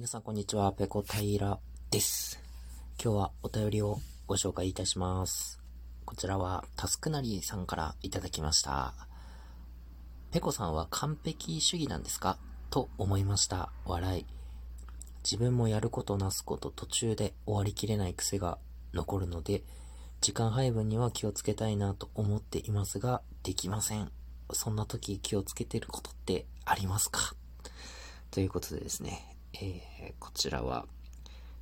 皆さんこんにちは、ペコ平です。今日はお便りをご紹介いたします。こちらはタスクナリさんからいただきました。ペコさんは完璧主義なんですか？と思いました。笑い。自分もやることなすこと途中で終わりきれない癖が残るので、時間配分には気をつけたいなと思っていますが、できません。そんな時気をつけてることってありますか？ということでですね、えー、こちらは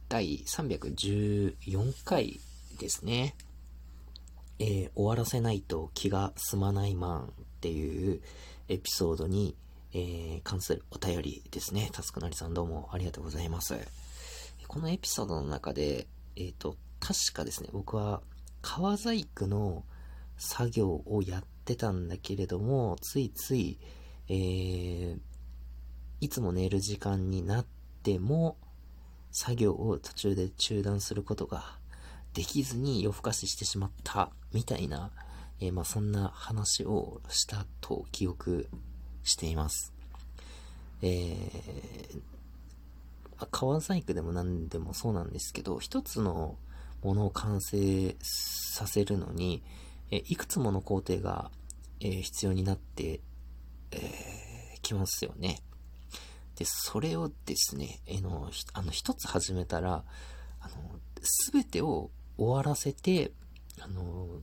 第314回ですね。えー、終わらせないと気が済まないマンっていうエピソードに、えー、関するお便りですね。タスクなりさんどうもありがとうございます。このエピソードの中で、えっ、と、確かですね、僕は革細工の作業をやってたんだけれども、ついつい、えー、いつも寝る時間になっても、作業を途中で中断することができずに夜更かししてしまったみたいな、えー、まあそんな話をしたと記憶しています。えー、川細工でも何でもそうなんですけど、一つのものを完成させるのに、えー、いくつもの工程が、えー、必要になって、えー、きますよね。で、それをですね、えの、あの、一つ始めたら、あの、すべてを終わらせて、あの、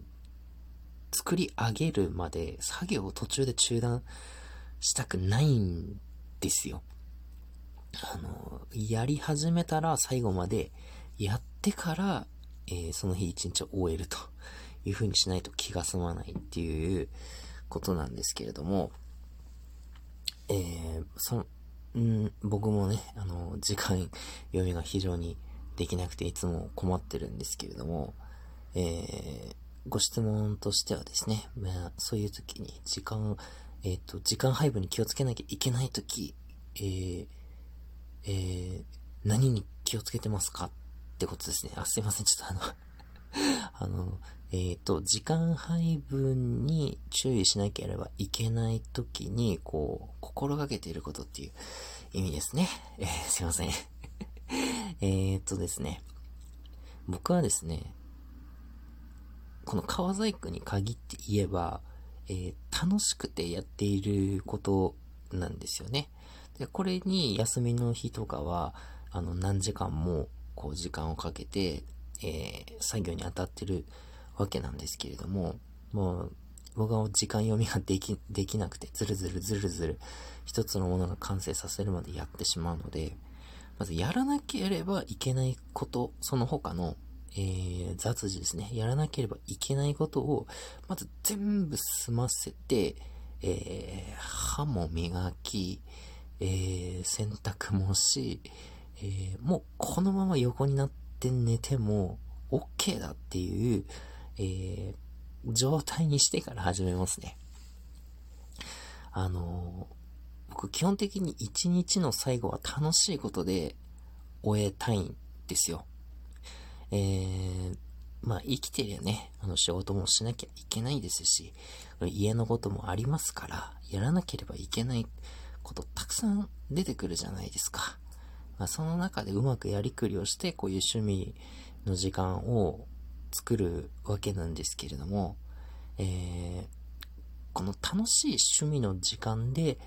作り上げるまで作業を途中で中断したくないんですよ。あの、やり始めたら最後までやってから、えー、その日一日を終えるという風にしないと気が済まないっていうことなんですけれども、えー、そ、うん、僕もね、あの、時間読みが非常にできなくていつも困ってるんですけれども、えー、ご質問としてはですね、まあ、そういう時に時間、えっ、ー、と、時間配分に気をつけなきゃいけない時、えー、えー、何に気をつけてますか？ってことですね。あ、すいません。ちょっとあのあの、えっ、ー、と、時間配分に注意しなければいけない時に、こう、心がけていることっていう意味ですね。えー、すいません。えっとですね。僕はですね、この川細工に限って言えば、えー、楽しくてやっていることなんですよね。で、これに休みの日とかは、あの、何時間も、こう、時間をかけて、えー、作業に当たってるわけなんですけれども、もう、僕は時間読みができ、できなくて、ずるずるずるずる、一つのものが完成させるまでやってしまうので、まずやらなければいけないこと、その他の、えー、雑事ですね。やらなければいけないことを、まず全部済ませて、えー、歯も磨き、えー、洗濯もし、えー、もうこのまま横になって寝ても OK だっていう、えー、状態にしてから始めますね。あのー、僕基本的に一日の最後は楽しいことで終えたいんですよ。えー、まあ生きてりゃね、あの仕事もしなきゃいけないですし、家のこともありますから、やらなければいけないことたくさん出てくるじゃないですか。まあ、その中でうまくやりくりをして、こういう趣味の時間を作るわけなんですけれども、えー、この楽しい趣味の時間で、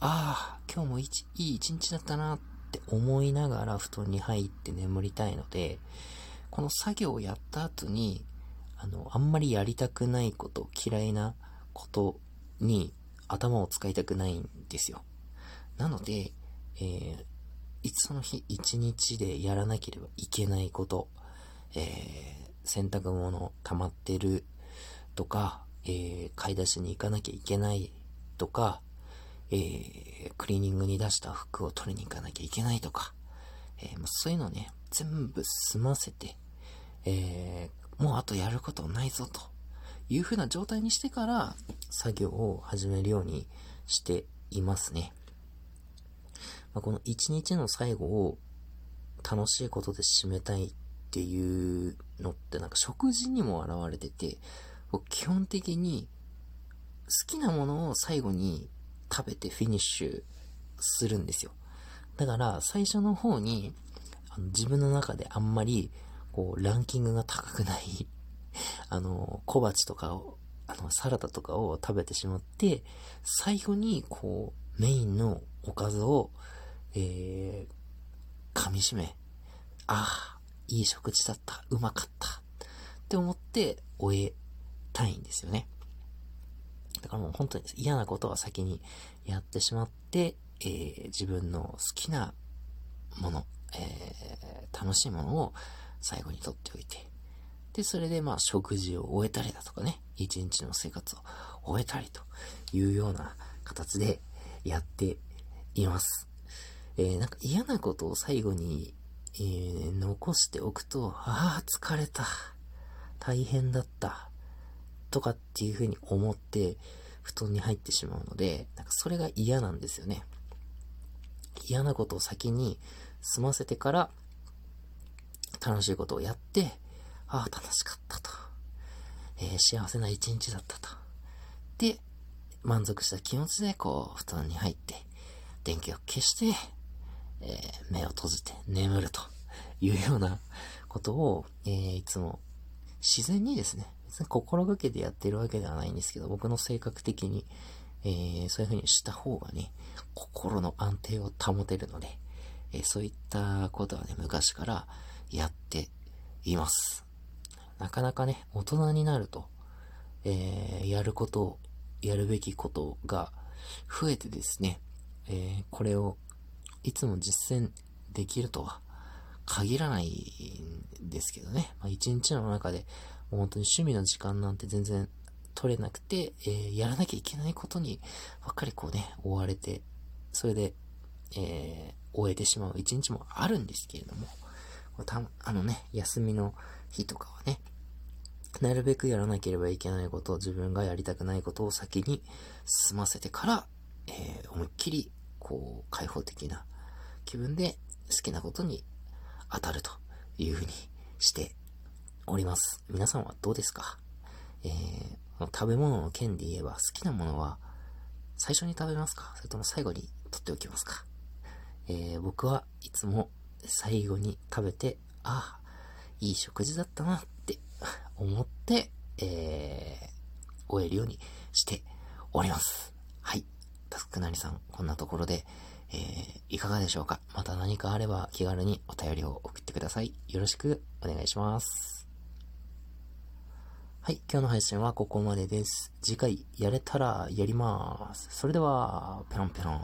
ああ、今日もいい一日だったなって思いながら布団に入って眠りたいので、この作業をやった後に、あの、あんまりやりたくないこと、嫌いなことに頭を使いたくないんですよ。なので、えー、その日一日でやらなければいけないこと、えー、洗濯物溜まってるとか、えー、買い出しに行かなきゃいけないとか、えー、クリーニングに出した服を取りに行かなきゃいけないとか、えー、そういうのね、全部済ませて、えー、もうあとやることないぞという風な状態にしてから作業を始めるようにしていますね。まあ、この一日の最後を楽しいことで締めたいっていうのってなんか食事にも現れてて、基本的に好きなものを最後に食べてフィニッシュするんですよ。だから、最初の方に、あの自分の中であんまり、こう、ランキングが高くない あの、小鉢とかを、あの、サラダとかを食べてしまって、最後に、こう、メインのおかずを、えー、噛み締め、ああ、いい食事だった、うまかった、って思って終えたいんですよね。だからもう本当に嫌なことは先にやってしまって、えー、自分の好きなもの、えー、楽しいものを最後に取っておいて、で、それでまあ食事を終えたりだとかね、一日の生活を終えたりというような形でやっています。えー、なんか嫌なことを最後に、えー、残しておくと、ああ、疲れた。大変だった。とかっていうふうに思って、布団に入ってしまうので、なんかそれが嫌なんですよね。嫌なことを先に済ませてから、楽しいことをやって、ああ、楽しかったと。えー、幸せな一日だったと。で、満足した気持ちで、こう、布団に入って、電気を消して、えー、目を閉じて眠るというようなことを、えー、いつも自然にですね、別に心がけてやってるわけではないんですけど、僕の性格的に、えー、そういう風にした方がね、心の安定を保てるので、え、そういったことはね、昔からやっています。なかなかね、大人になると、えー、やることを、やるべきことが増えてですね、えー、これをいつも実践できるとは限らないんですけどね。まあ、一日の中で、もう本当に趣味の時間なんて全然取れなくて、えー、やらなきゃいけないことにばっかりこうね、追われて、それで、えー、終えてしまう一日もあるんですけれども、たあのね、休みの日とかはね、なるべくやらなければいけないことを自分がやりたくないことを先に済ませてから、えー、思いっきり、こう、開放的な気分で好きなことに当たるというふうにしております。皆さんはどうですか？えー、食べ物の件で言えば好きなものは最初に食べますか？それとも最後に取っておきますか？えー、僕はいつも最後に食べて、ああ、いい食事だったなって思って、えー、終えるようにしております。はい。タスクなりさん、こんなところで、えー、いかがでしょうか？また何かあれば気軽にお便りを送ってください。よろしくお願いします。はい、今日の配信はここまでです。次回やれたらやります。それでは、ペロンペロン。